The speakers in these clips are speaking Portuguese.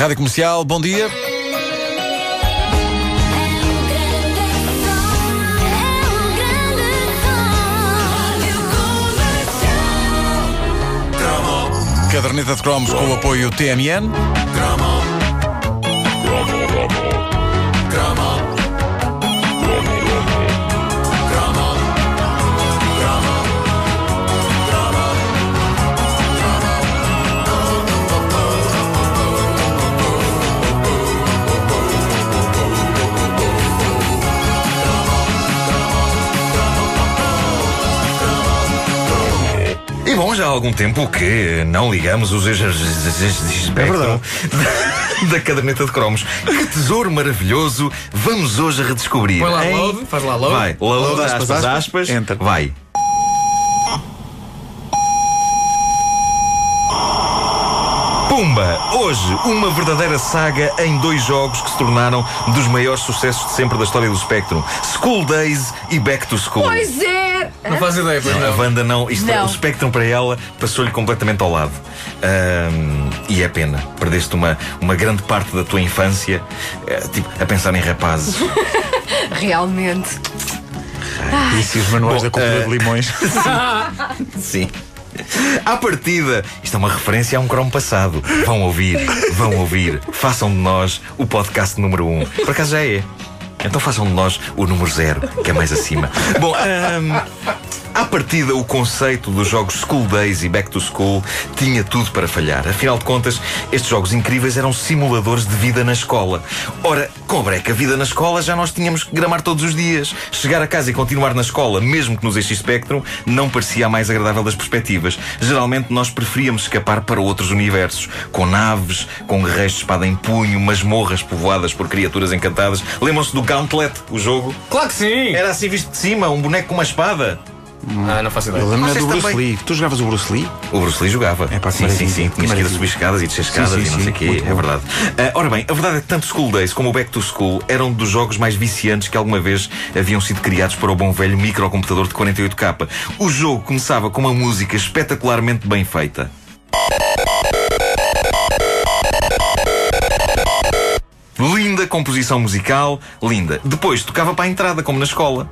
Rádio Comercial, bom dia. Caderneta de cromos com o apoio TMN. Bom, já há algum tempo que não ligamos os espectro É da caderneta de cromos. Que tesouro maravilhoso vamos hoje a redescobrir. Põe lá hein? load, faz lá load. Vai, load, Load, aspas, aspas, aspas, aspas, enter. Vai. Pumba! Hoje, uma verdadeira saga em dois jogos que se tornaram dos maiores sucessos de sempre da história do Spectrum: School Days e Back to School. Pois é! Não faz ideia, pois A não. Wanda não, isto, Não. o Spectrum para ela passou-lhe completamente ao lado. Ahm, e é pena. Perdeste uma, uma grande parte da tua infância eh, tipo, a pensar em rapazes. Realmente. Isso e os manuais Bom, da cúpula eh, de limões. Sim. À partida, isto é uma referência a um cromo passado. Vão ouvir, vão ouvir. Façam de nós o podcast número 1. Um. Por acaso já é. Então façam de nós o número zero, que é mais acima. Bom, à partida, o conceito dos jogos School Days e Back to School tinha tudo para falhar. Afinal de contas, estes jogos incríveis eram simuladores de vida na escola. Ora, com a breca vida na escola já nós tínhamos que gramar todos os dias. Chegar a casa e continuar na escola, mesmo que nos enche Spectrum, não parecia a mais agradável das perspectivas. Geralmente nós preferíamos escapar para outros universos, com naves, com guerreiros de espada em punho, masmorras povoadas por criaturas encantadas. Lembram-se do Gauntlet, o jogo? Claro que sim! Era assim visto de cima, um boneco com uma espada. Ah, não faço ideia. Eu lembro-me Vocês do Bruce também. Lee. Tu jogavas o Bruce Lee? O Bruce Lee jogava. É pá, sim, sim, sim. Tinhas que ir a subir escadas e descer Sim, escadas sim, e não sim, sei o quê. muito É bom. verdade. Ah, ora bem, a verdade é que tanto School Days como o Back to School eram dos jogos mais viciantes que alguma vez haviam sido criados para o bom velho microcomputador de 48K. O jogo começava com uma música espetacularmente bem feita. Linda composição musical, linda. Depois tocava para a entrada, como na escola.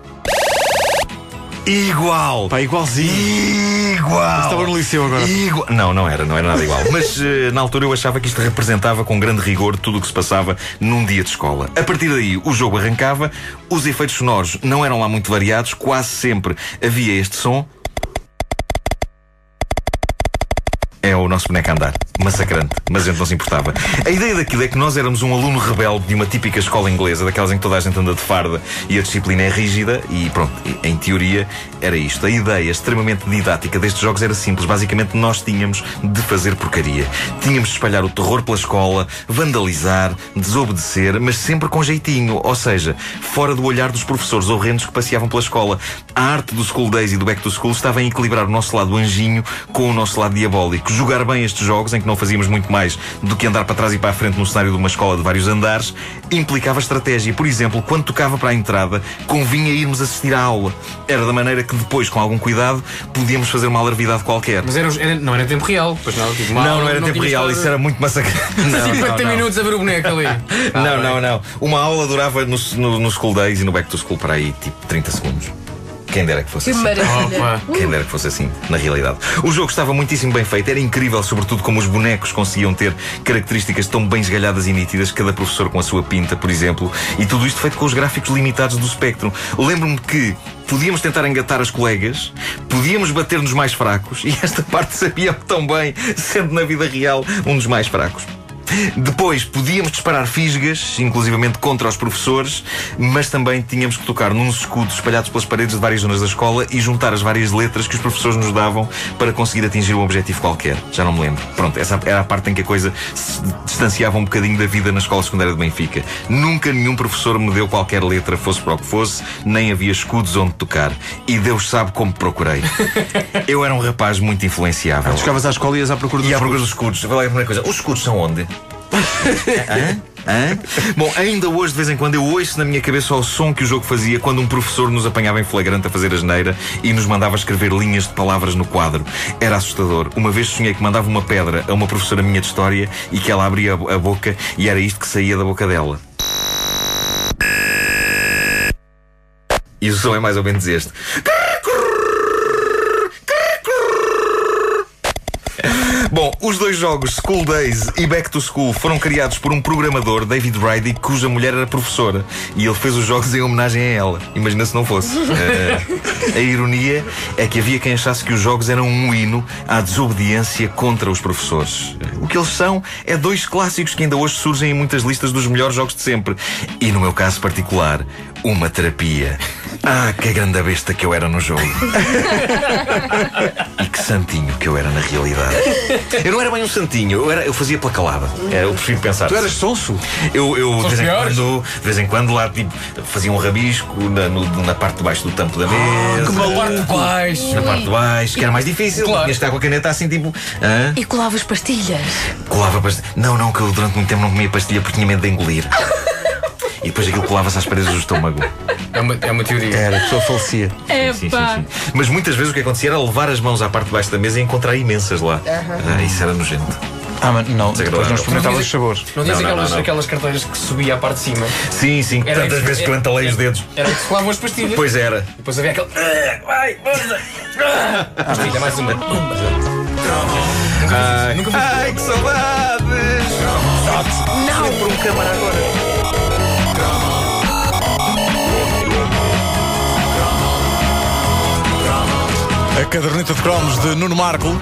Igual! Pá, igualzinho. Igual! Estava no liceu agora. Igual. Não, não era, não era nada igual. Mas eh, na altura eu achava que isto representava com grande rigor tudo o que se passava num dia de escola. A partir daí o jogo arrancava, os efeitos sonoros não eram lá muito variados, quase sempre havia este som. É o nosso boneco a andar. Massacrante. Mas a gente não se importava. A ideia daquilo é que nós éramos um aluno rebelde de uma típica escola inglesa, daquelas em que toda a gente anda de farda e a disciplina é rígida, e pronto, em teoria era isto. A ideia extremamente didática destes jogos era simples. Basicamente, nós tínhamos de fazer porcaria. Tínhamos de espalhar o terror pela escola, vandalizar, desobedecer, mas sempre com jeitinho. Ou seja, fora do olhar dos professores horrendos que passeavam pela escola. A arte do School Days e do Back to School estava em equilibrar o nosso lado anjinho com o nosso lado diabólico. Jogar bem estes jogos, em que não fazíamos muito mais do que andar para trás e para a frente no cenário de uma escola de vários andares, implicava estratégia. Por exemplo, quando tocava para a entrada, convinha irmos assistir à aula. Era da maneira que depois, com algum cuidado, podíamos fazer uma alarvidade qualquer. Mas era, era- não era tempo real, pois não. Tipo, uma Não, não era tempo tinha real, estado isso era muito massacrante. Não, 50 não, não. minutos a ver o boneco ali. Ah, Não, bem. não, não. Uma aula durava no, no, no School Days e no Back to School para aí tipo 30 segundos. Quem dera que fosse Que assim. maravilha. Opa. Quem dera que fosse assim, na realidade. O jogo estava muitíssimo bem feito, era incrível, sobretudo como os bonecos conseguiam ter características tão bem esgalhadas e nítidas, cada professor com a sua pinta, por exemplo, e tudo isto feito com os gráficos limitados do Spectrum. Lembro-me que podíamos tentar engatar as colegas, podíamos bater nos mais fracos, e esta parte sabia tão bem, sendo na vida real um dos mais fracos. Depois podíamos disparar fisgas, inclusivamente contra os professores, mas também tínhamos que tocar nos escudos espalhados pelas paredes de várias zonas da escola e juntar as várias letras que os professores nos davam para conseguir atingir um objetivo qualquer. Já não me lembro. Pronto, essa era a parte em que a coisa se distanciava um bocadinho da vida na escola secundária de Benfica. Nunca nenhum professor me deu qualquer letra, fosse para o que fosse, nem havia escudos onde tocar. E Deus sabe como procurei. Eu era um rapaz muito influenciável. Chegavas à escola e ias à procura dos E à procura dos escudos. Vai lá a primeira coisa. Os escudos são onde? Hã? Hã? Bom, ainda hoje, de vez em quando, eu ouço na minha cabeça o som que o jogo fazia quando um professor nos apanhava em flagrante a fazer a geneira e nos mandava escrever linhas de palavras no quadro. Era assustador. Uma vez sonhei que mandava uma pedra a uma professora minha de história e que ela abria a boca e era isto que saía da boca dela. E o som é mais ou menos este. Bom, os dois jogos School Days e Back to School foram criados por um programador, David Rydick, cuja mulher era professora. E ele fez os jogos em homenagem a ela. Imagina se não fosse. Eh, a ironia é que havia quem achasse que os jogos eram um hino à desobediência contra os professores. O que eles são é dois clássicos que ainda hoje surgem em muitas listas dos melhores jogos de sempre. E no meu caso particular, uma terapia. Ah, que grande besta que eu era no jogo. E que santinho que eu era na realidade. Eu não era bem um santinho, eu, era, eu fazia pela calada. É, eu prefiro pensar. Tu eras sonso? Eu, eu de, vez em quando, de vez em quando lá tipo, fazia um rabisco na, no- na parte de baixo do tampo da mesa. Na parte de baixo. na parte de baixo, que era mais difícil. Claro. Tinhas de estar com a caneta assim, tipo. hã? E colavas pastilhas. Colava pastilha. Não, não, que eu durante muito tempo não comia pastilha porque tinha medo de engolir. E depois aquilo colava-se às paredes do estômago. É uma, é uma teoria. Era, a pessoa falecia. É Sim, sim, sim. Mas muitas vezes o que acontecia era levar as mãos à parte de baixo da mesa e encontrar imensas lá. Ah, isso era nojento. Ah, mas não, depois não experimentavas os sabores. Não não, aquelas, aquelas carteiras que subia à parte de cima? Sim, sim, Era tantas vezes que eu entalei os dedos. Era que se colavam as pastilhas. Pois era. E depois havia aquele. "Ah, Vai, força! Ah, Pastilha, mais uma. Ai, Nunca vi. ai que saudades! Não! por um câmara agora. A caderneta de cromos de Nuno Marco,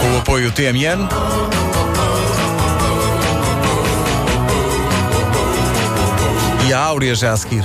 com o apoio TMN. E a Áurea já a seguir.